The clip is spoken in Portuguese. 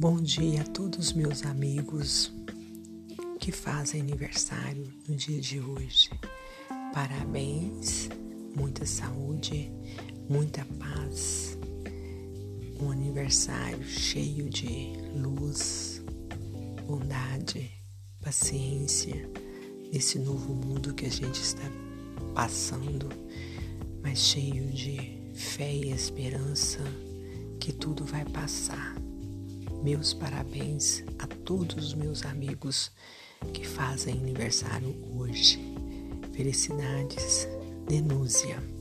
Bom dia a todos meus amigos que fazem aniversário no dia de hoje. Parabéns, muita saúde, muita paz. Um aniversário cheio de luz, bondade, paciência nesse novo mundo que a gente está passando, mas cheio de fé e esperança que tudo vai passar. Meus parabéns a todos os meus amigos que fazem aniversário hoje. Felicidades, Denúzia.